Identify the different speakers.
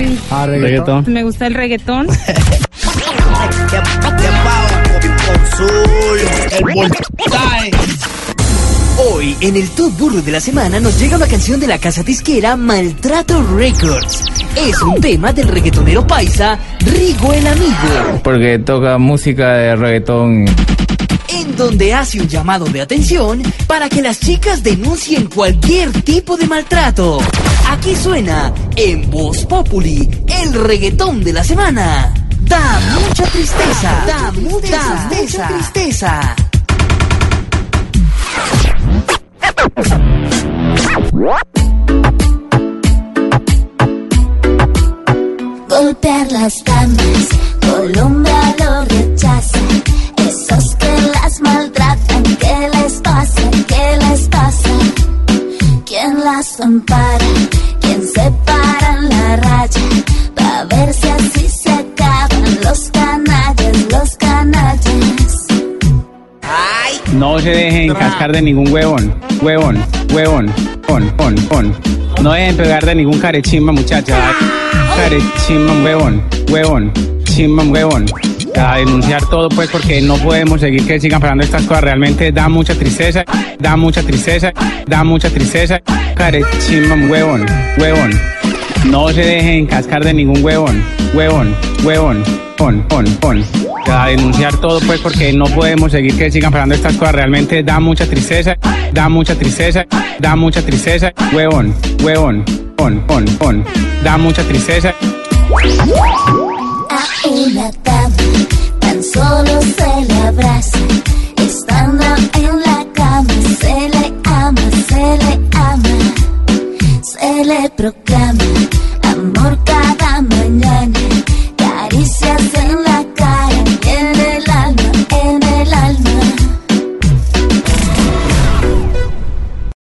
Speaker 1: Reggaetón.
Speaker 2: Ah, reggaetón.
Speaker 1: Me gusta el reggaetón.
Speaker 3: Hoy, en el Top Burro de la semana, nos llega una canción de la casa disquera Maltrato Records. Es un tema del reggaetonero paisa Rigo el Amigo,
Speaker 2: Porque toca música de reggaetón.
Speaker 3: en donde hace un llamado de atención para que las chicas denuncien cualquier tipo de maltrato. Aquí suena, en Voz Populi, el reggaetón de la semana. Da mucha tristeza, da mucha tristeza. tristeza.
Speaker 4: golpear las damas, Colombia lo rechaza. Esos que las maltratan, ¿qué les pasa? ¿Qué les pasa? ¿Quién las ampara?
Speaker 5: No se dejen cascar de ningún huevón, huevón, huevón, pon, pon, pon. No dejen pegar de ningún carechimba, muchacha. Carechimba, huevón, huevón, chimba, huevón. A denunciar todo, pues, porque no podemos seguir que sigan pasando estas cosas. Realmente da mucha tristeza, da mucha tristeza, da mucha tristeza. Carechimba, huevón, huevón. No se dejen cascar de ningún huevón, huevón, huevón, pon, pon, pon a denunciar todo, pues, porque no podemos seguir que sigan pasando estas cosas. Realmente da mucha tristeza, da mucha tristeza, da mucha tristeza. Huevón, huevón, on, on, on. Da mucha tristeza.
Speaker 4: A una dama tan solo se le abraza, estando en la cama se le ama, se le ama, se le proclama.